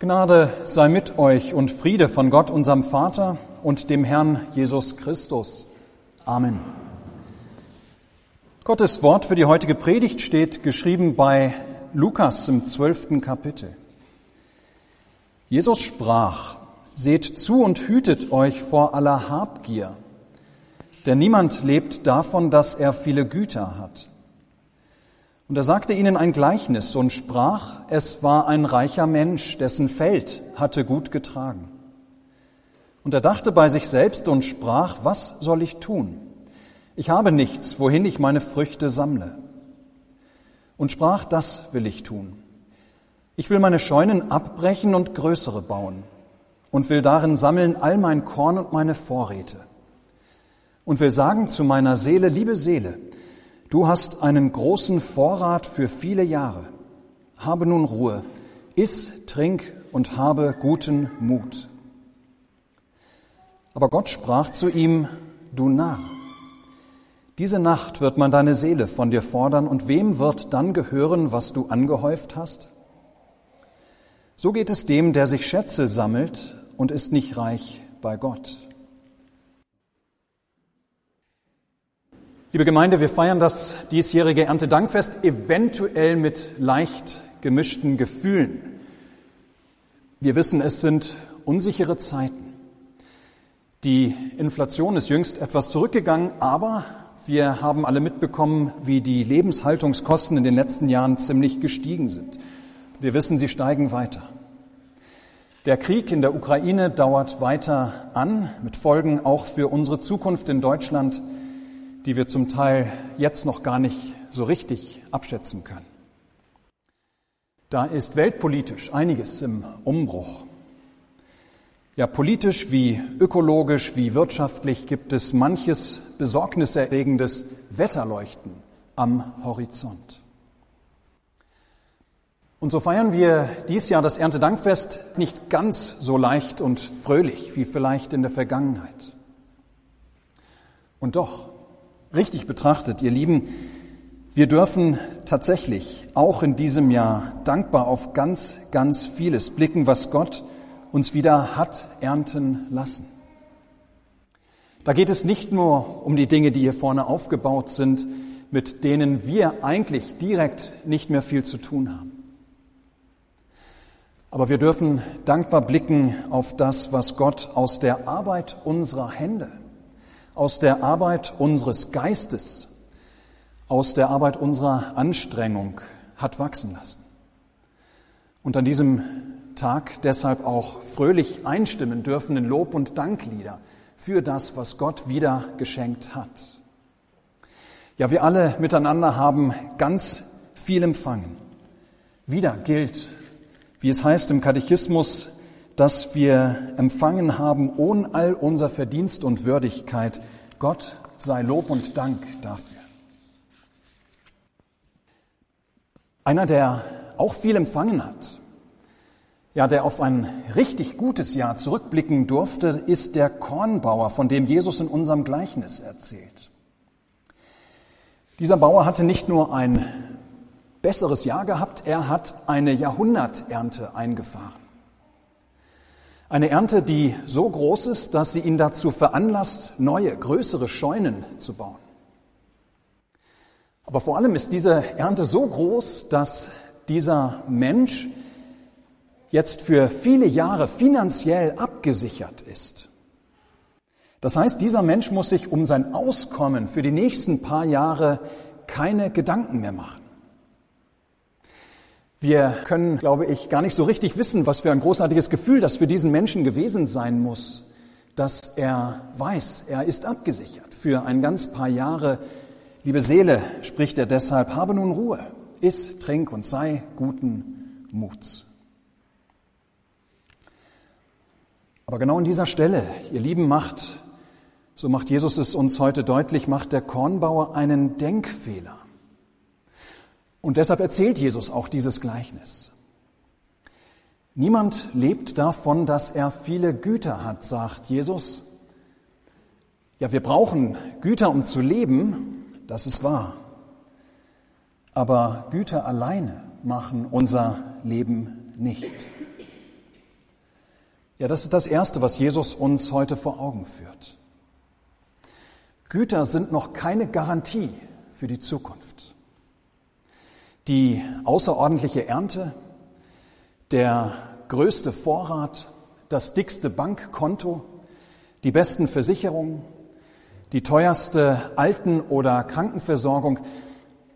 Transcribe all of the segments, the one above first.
Gnade sei mit euch und Friede von Gott, unserem Vater und dem Herrn Jesus Christus. Amen. Gottes Wort für die heutige Predigt steht geschrieben bei Lukas im zwölften Kapitel. Jesus sprach, Seht zu und hütet euch vor aller Habgier, denn niemand lebt davon, dass er viele Güter hat. Und er sagte ihnen ein Gleichnis und sprach, es war ein reicher Mensch, dessen Feld hatte gut getragen. Und er dachte bei sich selbst und sprach, was soll ich tun? Ich habe nichts, wohin ich meine Früchte sammle. Und sprach, das will ich tun. Ich will meine Scheunen abbrechen und größere bauen und will darin sammeln all mein Korn und meine Vorräte. Und will sagen zu meiner Seele, liebe Seele, Du hast einen großen Vorrat für viele Jahre. Habe nun Ruhe, iss, trink und habe guten Mut. Aber Gott sprach zu ihm, du Narr, diese Nacht wird man deine Seele von dir fordern, und wem wird dann gehören, was du angehäuft hast? So geht es dem, der sich Schätze sammelt und ist nicht reich bei Gott. Liebe Gemeinde, wir feiern das diesjährige Erntedankfest eventuell mit leicht gemischten Gefühlen. Wir wissen, es sind unsichere Zeiten. Die Inflation ist jüngst etwas zurückgegangen, aber wir haben alle mitbekommen, wie die Lebenshaltungskosten in den letzten Jahren ziemlich gestiegen sind. Wir wissen, sie steigen weiter. Der Krieg in der Ukraine dauert weiter an, mit Folgen auch für unsere Zukunft in Deutschland die wir zum Teil jetzt noch gar nicht so richtig abschätzen können. Da ist weltpolitisch einiges im Umbruch. Ja, politisch wie ökologisch wie wirtschaftlich gibt es manches besorgniserregendes Wetterleuchten am Horizont. Und so feiern wir dies Jahr das Erntedankfest nicht ganz so leicht und fröhlich wie vielleicht in der Vergangenheit. Und doch, richtig betrachtet, ihr Lieben, wir dürfen tatsächlich auch in diesem Jahr dankbar auf ganz, ganz vieles blicken, was Gott uns wieder hat ernten lassen. Da geht es nicht nur um die Dinge, die hier vorne aufgebaut sind, mit denen wir eigentlich direkt nicht mehr viel zu tun haben. Aber wir dürfen dankbar blicken auf das, was Gott aus der Arbeit unserer Hände aus der Arbeit unseres Geistes, aus der Arbeit unserer Anstrengung hat wachsen lassen. Und an diesem Tag deshalb auch fröhlich einstimmen dürfen in Lob und Danklieder für das, was Gott wieder geschenkt hat. Ja, wir alle miteinander haben ganz viel empfangen. Wieder gilt, wie es heißt im Katechismus, dass wir empfangen haben ohne all unser Verdienst und Würdigkeit. Gott sei Lob und Dank dafür. Einer, der auch viel empfangen hat, ja, der auf ein richtig gutes Jahr zurückblicken durfte, ist der Kornbauer, von dem Jesus in unserem Gleichnis erzählt. Dieser Bauer hatte nicht nur ein besseres Jahr gehabt, er hat eine Jahrhunderternte eingefahren. Eine Ernte, die so groß ist, dass sie ihn dazu veranlasst, neue, größere Scheunen zu bauen. Aber vor allem ist diese Ernte so groß, dass dieser Mensch jetzt für viele Jahre finanziell abgesichert ist. Das heißt, dieser Mensch muss sich um sein Auskommen für die nächsten paar Jahre keine Gedanken mehr machen. Wir können, glaube ich, gar nicht so richtig wissen, was für ein großartiges Gefühl das für diesen Menschen gewesen sein muss, dass er weiß, er ist abgesichert für ein ganz paar Jahre. Liebe Seele, spricht er deshalb, habe nun Ruhe, iss, trink und sei guten Muts. Aber genau an dieser Stelle, ihr Lieben, macht, so macht Jesus es uns heute deutlich, macht der Kornbauer einen Denkfehler. Und deshalb erzählt Jesus auch dieses Gleichnis. Niemand lebt davon, dass er viele Güter hat, sagt Jesus. Ja, wir brauchen Güter, um zu leben, das ist wahr. Aber Güter alleine machen unser Leben nicht. Ja, das ist das Erste, was Jesus uns heute vor Augen führt. Güter sind noch keine Garantie für die Zukunft. Die außerordentliche Ernte, der größte Vorrat, das dickste Bankkonto, die besten Versicherungen, die teuerste Alten- oder Krankenversorgung,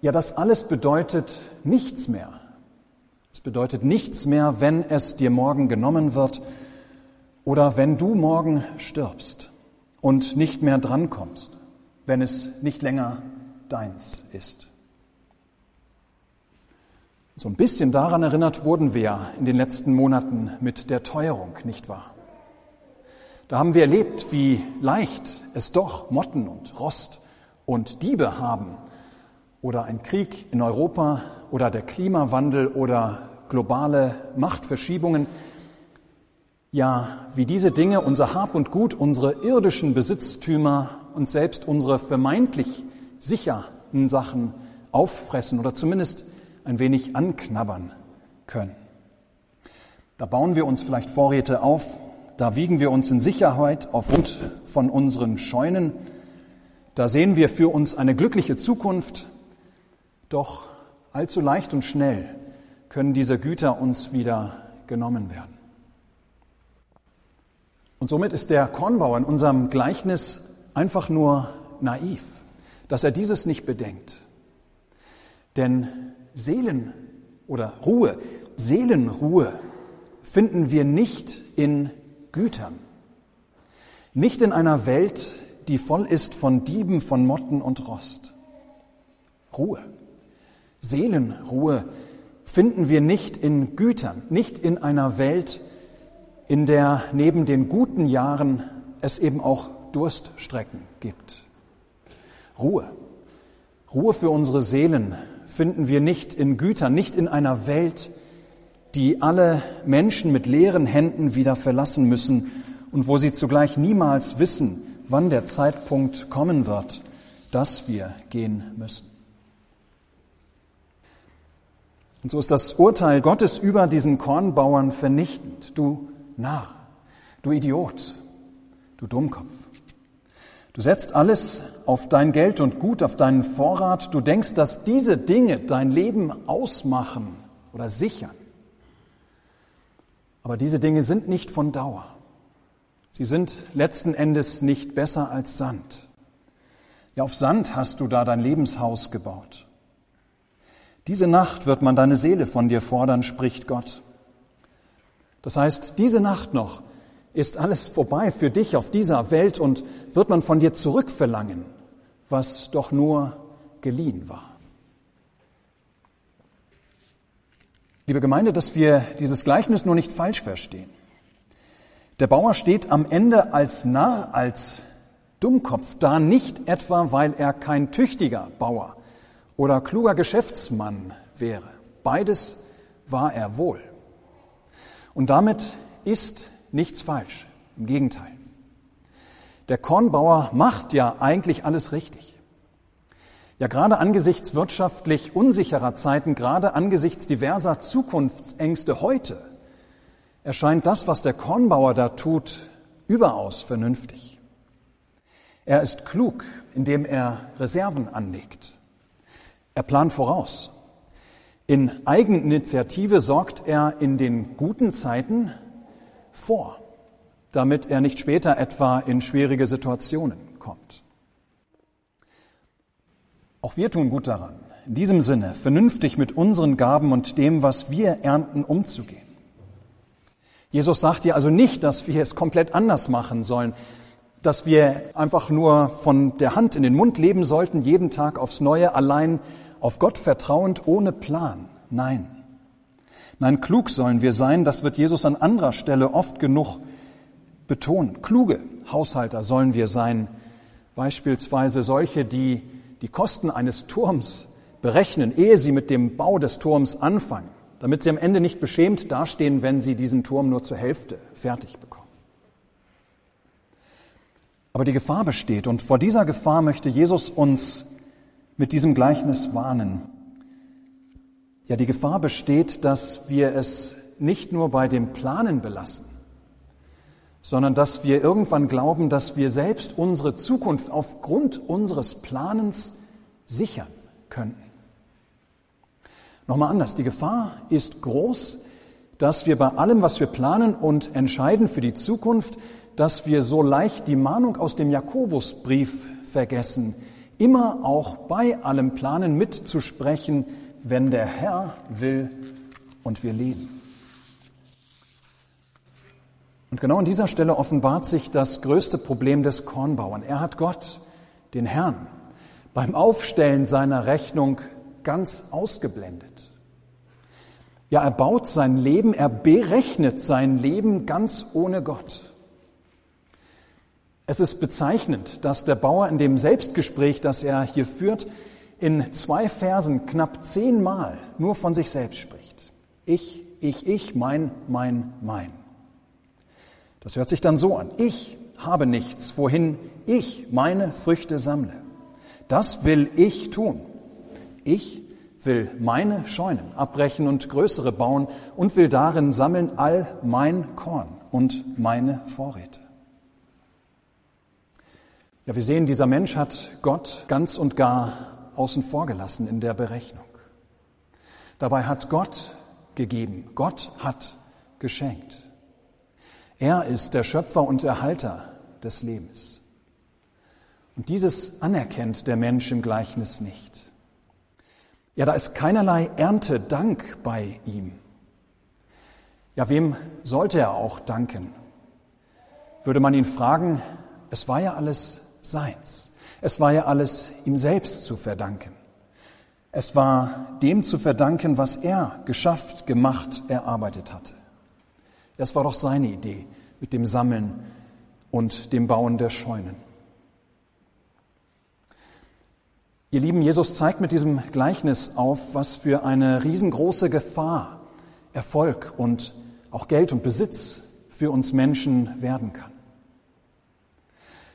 ja, das alles bedeutet nichts mehr. Es bedeutet nichts mehr, wenn es dir morgen genommen wird oder wenn du morgen stirbst und nicht mehr drankommst wenn es nicht länger deins ist. So ein bisschen daran erinnert wurden wir in den letzten Monaten mit der Teuerung, nicht wahr? Da haben wir erlebt, wie leicht es doch Motten und Rost und Diebe haben oder ein Krieg in Europa oder der Klimawandel oder globale Machtverschiebungen. Ja, wie diese Dinge unser Hab und Gut, unsere irdischen Besitztümer und selbst unsere vermeintlich sicheren Sachen auffressen oder zumindest ein wenig anknabbern können. Da bauen wir uns vielleicht Vorräte auf, da wiegen wir uns in Sicherheit aufgrund von unseren Scheunen, da sehen wir für uns eine glückliche Zukunft, doch allzu leicht und schnell können diese Güter uns wieder genommen werden. Und somit ist der Kornbauer in unserem Gleichnis einfach nur naiv, dass er dieses nicht bedenkt. Denn Seelen oder Ruhe, Seelenruhe finden wir nicht in Gütern, nicht in einer Welt, die voll ist von Dieben, von Motten und Rost. Ruhe, Seelenruhe finden wir nicht in Gütern, nicht in einer Welt, in der neben den guten Jahren es eben auch Durststrecken gibt. Ruhe. Ruhe für unsere Seelen finden wir nicht in Gütern, nicht in einer Welt, die alle Menschen mit leeren Händen wieder verlassen müssen und wo sie zugleich niemals wissen, wann der Zeitpunkt kommen wird, dass wir gehen müssen. Und so ist das Urteil Gottes über diesen Kornbauern vernichtend. Du Narr, du Idiot, du Dummkopf. Du setzt alles auf dein Geld und Gut, auf deinen Vorrat. Du denkst, dass diese Dinge dein Leben ausmachen oder sichern. Aber diese Dinge sind nicht von Dauer. Sie sind letzten Endes nicht besser als Sand. Ja, auf Sand hast du da dein Lebenshaus gebaut. Diese Nacht wird man deine Seele von dir fordern, spricht Gott. Das heißt, diese Nacht noch ist alles vorbei für dich auf dieser Welt und wird man von dir zurückverlangen, was doch nur geliehen war. Liebe Gemeinde, dass wir dieses Gleichnis nur nicht falsch verstehen. Der Bauer steht am Ende als Narr, als Dummkopf da, nicht etwa, weil er kein tüchtiger Bauer oder kluger Geschäftsmann wäre. Beides war er wohl. Und damit ist nichts falsch. Im Gegenteil. Der Kornbauer macht ja eigentlich alles richtig. Ja, gerade angesichts wirtschaftlich unsicherer Zeiten, gerade angesichts diverser Zukunftsängste heute, erscheint das, was der Kornbauer da tut, überaus vernünftig. Er ist klug, indem er Reserven anlegt. Er plant voraus. In Eigeninitiative sorgt er in den guten Zeiten vor, damit er nicht später etwa in schwierige Situationen kommt. Auch wir tun gut daran, in diesem Sinne vernünftig mit unseren Gaben und dem, was wir ernten, umzugehen. Jesus sagt dir also nicht, dass wir es komplett anders machen sollen, dass wir einfach nur von der Hand in den Mund leben sollten, jeden Tag aufs Neue, allein auf Gott vertrauend, ohne Plan. Nein. Nein, klug sollen wir sein, das wird Jesus an anderer Stelle oft genug betonen. Kluge Haushalter sollen wir sein, beispielsweise solche, die die Kosten eines Turms berechnen, ehe sie mit dem Bau des Turms anfangen, damit sie am Ende nicht beschämt dastehen, wenn sie diesen Turm nur zur Hälfte fertig bekommen. Aber die Gefahr besteht und vor dieser Gefahr möchte Jesus uns mit diesem Gleichnis warnen. Ja, die Gefahr besteht, dass wir es nicht nur bei dem Planen belassen, sondern dass wir irgendwann glauben, dass wir selbst unsere Zukunft aufgrund unseres Planens sichern könnten. Nochmal anders, die Gefahr ist groß, dass wir bei allem, was wir planen und entscheiden für die Zukunft, dass wir so leicht die Mahnung aus dem Jakobusbrief vergessen, immer auch bei allem Planen mitzusprechen, wenn der Herr will und wir leben. Und genau an dieser Stelle offenbart sich das größte Problem des Kornbauern. Er hat Gott, den Herrn, beim Aufstellen seiner Rechnung ganz ausgeblendet. Ja, er baut sein Leben, er berechnet sein Leben ganz ohne Gott. Es ist bezeichnend, dass der Bauer in dem Selbstgespräch, das er hier führt, in zwei Versen knapp zehnmal nur von sich selbst spricht. Ich, ich, ich, mein, mein, mein. Das hört sich dann so an. Ich habe nichts, wohin ich meine Früchte sammle. Das will ich tun. Ich will meine Scheunen abbrechen und größere bauen und will darin sammeln all mein Korn und meine Vorräte. Ja, wir sehen, dieser Mensch hat Gott ganz und gar außen vor gelassen in der Berechnung. Dabei hat Gott gegeben, Gott hat geschenkt. Er ist der Schöpfer und Erhalter des Lebens. Und dieses anerkennt der Mensch im Gleichnis nicht. Ja, da ist keinerlei Erntedank bei ihm. Ja, wem sollte er auch danken? Würde man ihn fragen, es war ja alles seins. Es war ja alles ihm selbst zu verdanken. Es war dem zu verdanken, was er geschafft, gemacht, erarbeitet hatte. Das war doch seine Idee mit dem Sammeln und dem Bauen der Scheunen. Ihr Lieben, Jesus zeigt mit diesem Gleichnis auf, was für eine riesengroße Gefahr Erfolg und auch Geld und Besitz für uns Menschen werden kann.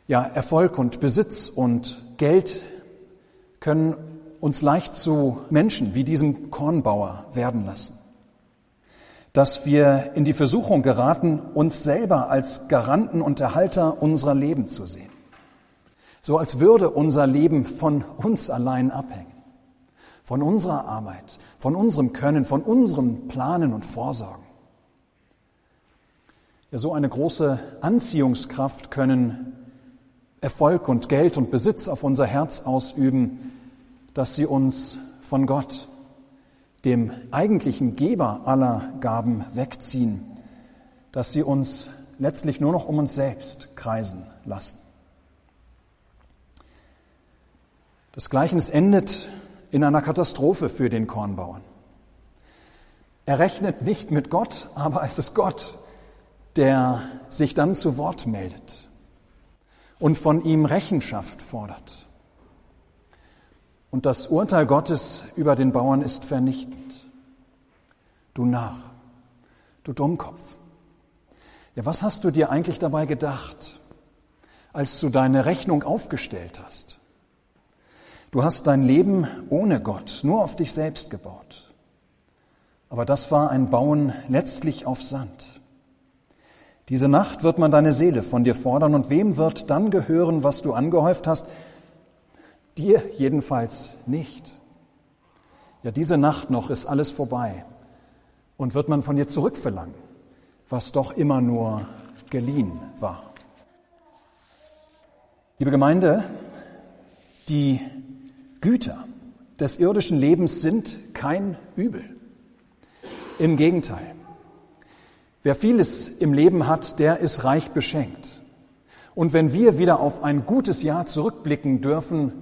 Ja, Erfolg und Besitz und Geld können uns leicht zu Menschen wie diesem Kornbauer werden lassen dass wir in die Versuchung geraten, uns selber als Garanten und Erhalter unserer Leben zu sehen. So als würde unser Leben von uns allein abhängen, von unserer Arbeit, von unserem Können, von unserem Planen und Vorsorgen. Ja, so eine große Anziehungskraft können Erfolg und Geld und Besitz auf unser Herz ausüben, dass sie uns von Gott dem eigentlichen Geber aller Gaben wegziehen, dass sie uns letztlich nur noch um uns selbst kreisen lassen. Das Gleichnis endet in einer Katastrophe für den Kornbauern. Er rechnet nicht mit Gott, aber es ist Gott, der sich dann zu Wort meldet und von ihm Rechenschaft fordert. Und das Urteil Gottes über den Bauern ist vernichtend. Du Narr, du Dummkopf. Ja, was hast du dir eigentlich dabei gedacht, als du deine Rechnung aufgestellt hast? Du hast dein Leben ohne Gott, nur auf dich selbst gebaut. Aber das war ein Bauen letztlich auf Sand. Diese Nacht wird man deine Seele von dir fordern und wem wird dann gehören, was du angehäuft hast, Dir jedenfalls nicht. Ja, diese Nacht noch ist alles vorbei und wird man von dir zurückverlangen, was doch immer nur geliehen war. Liebe Gemeinde, die Güter des irdischen Lebens sind kein Übel. Im Gegenteil. Wer vieles im Leben hat, der ist reich beschenkt. Und wenn wir wieder auf ein gutes Jahr zurückblicken dürfen,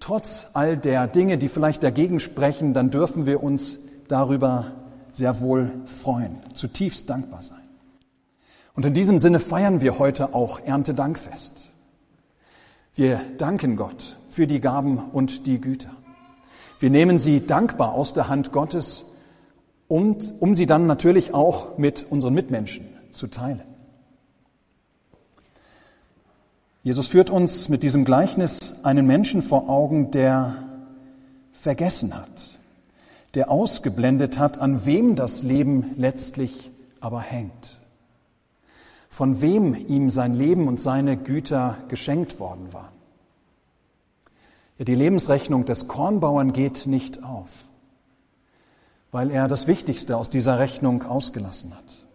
trotz all der Dinge, die vielleicht dagegen sprechen, dann dürfen wir uns darüber sehr wohl freuen, zutiefst dankbar sein. Und in diesem Sinne feiern wir heute auch Erntedankfest. Wir danken Gott für die Gaben und die Güter. Wir nehmen sie dankbar aus der Hand Gottes, um, um sie dann natürlich auch mit unseren Mitmenschen zu teilen. Jesus führt uns mit diesem Gleichnis einen Menschen vor Augen, der vergessen hat, der ausgeblendet hat, an wem das Leben letztlich aber hängt. von wem ihm sein Leben und seine Güter geschenkt worden waren. Ja, die Lebensrechnung des Kornbauern geht nicht auf, weil er das Wichtigste aus dieser Rechnung ausgelassen hat.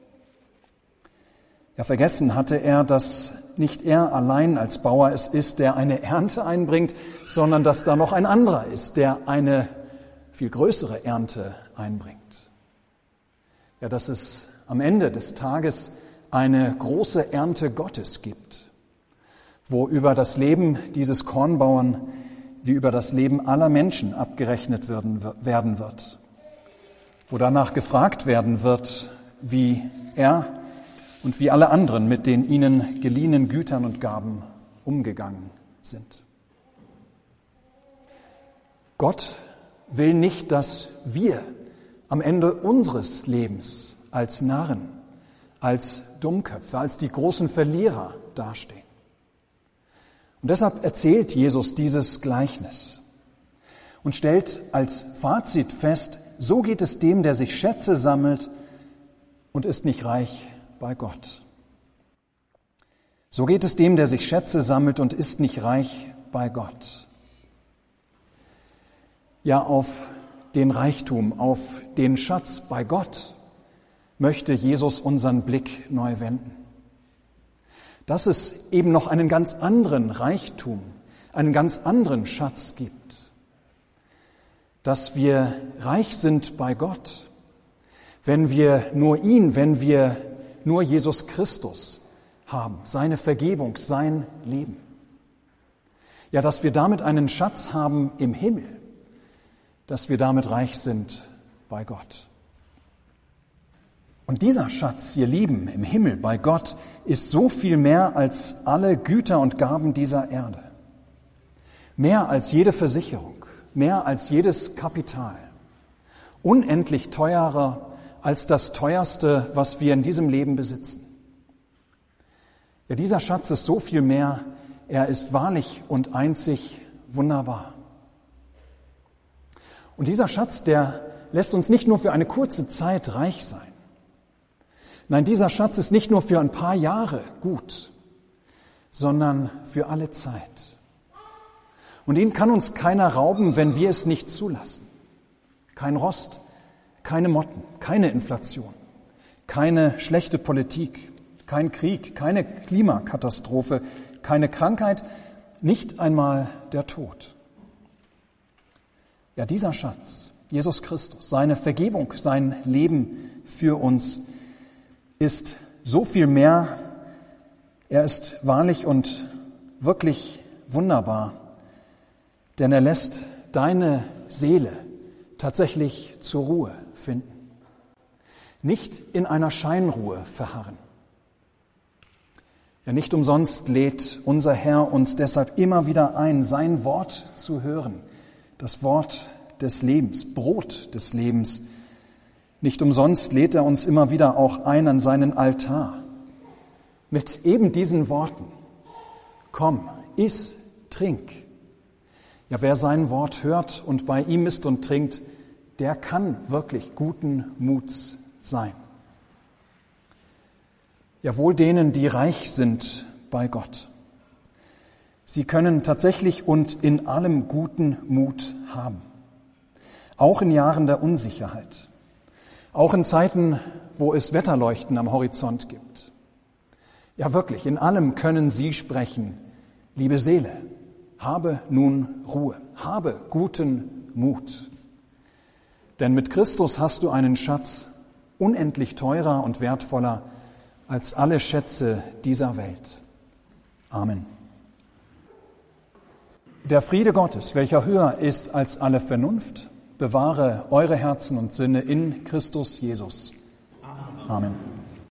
Ja, vergessen hatte er, dass nicht er allein als Bauer es ist, der eine Ernte einbringt, sondern dass da noch ein anderer ist, der eine viel größere Ernte einbringt. Ja, dass es am Ende des Tages eine große Ernte Gottes gibt, wo über das Leben dieses Kornbauern wie über das Leben aller Menschen abgerechnet werden, werden wird, wo danach gefragt werden wird, wie er und wie alle anderen mit den ihnen geliehenen Gütern und Gaben umgegangen sind. Gott will nicht, dass wir am Ende unseres Lebens als Narren, als Dummköpfe, als die großen Verlierer dastehen. Und deshalb erzählt Jesus dieses Gleichnis und stellt als Fazit fest, so geht es dem, der sich Schätze sammelt und ist nicht reich bei Gott. So geht es dem, der sich Schätze sammelt und ist nicht reich bei Gott. Ja, auf den Reichtum, auf den Schatz bei Gott möchte Jesus unseren Blick neu wenden dass es eben noch einen ganz anderen Reichtum, einen ganz anderen Schatz gibt, dass wir reich sind bei Gott, wenn wir nur ihn, wenn wir nur Jesus Christus haben, seine Vergebung, sein Leben. Ja, dass wir damit einen Schatz haben im Himmel, dass wir damit reich sind bei Gott. Und dieser Schatz, ihr Lieben, im Himmel bei Gott ist so viel mehr als alle Güter und Gaben dieser Erde. Mehr als jede Versicherung, mehr als jedes Kapital. Unendlich teurer als das teuerste, was wir in diesem Leben besitzen. Ja, dieser Schatz ist so viel mehr, er ist wahrlich und einzig wunderbar. Und dieser Schatz, der lässt uns nicht nur für eine kurze Zeit reich sein. Nein, dieser Schatz ist nicht nur für ein paar Jahre gut, sondern für alle Zeit. Und ihn kann uns keiner rauben, wenn wir es nicht zulassen. Kein Rost, keine Motten, keine Inflation, keine schlechte Politik, kein Krieg, keine Klimakatastrophe, keine Krankheit, nicht einmal der Tod. Ja, dieser Schatz, Jesus Christus, seine Vergebung, sein Leben für uns ist so viel mehr. Er ist wahrlich und wirklich wunderbar, denn er lässt deine Seele tatsächlich zur Ruhe finden. Nicht in einer Scheinruhe verharren. Ja, nicht umsonst lädt unser Herr uns deshalb immer wieder ein, sein Wort zu hören, das Wort des Lebens, Brot des Lebens, nicht umsonst lädt er uns immer wieder auch ein an seinen Altar mit eben diesen Worten. Komm, iss, trink. Ja, wer sein Wort hört und bei ihm ist und trinkt, der kann wirklich guten Muts sein. Ja, wohl denen, die reich sind bei Gott. Sie können tatsächlich und in allem guten Mut haben. Auch in Jahren der Unsicherheit. Auch in Zeiten, wo es Wetterleuchten am Horizont gibt. Ja wirklich, in allem können Sie sprechen, liebe Seele, habe nun Ruhe, habe guten Mut. Denn mit Christus hast du einen Schatz unendlich teurer und wertvoller als alle Schätze dieser Welt. Amen. Der Friede Gottes, welcher höher ist als alle Vernunft, bewahre eure Herzen und Sinne in Christus Jesus. Amen.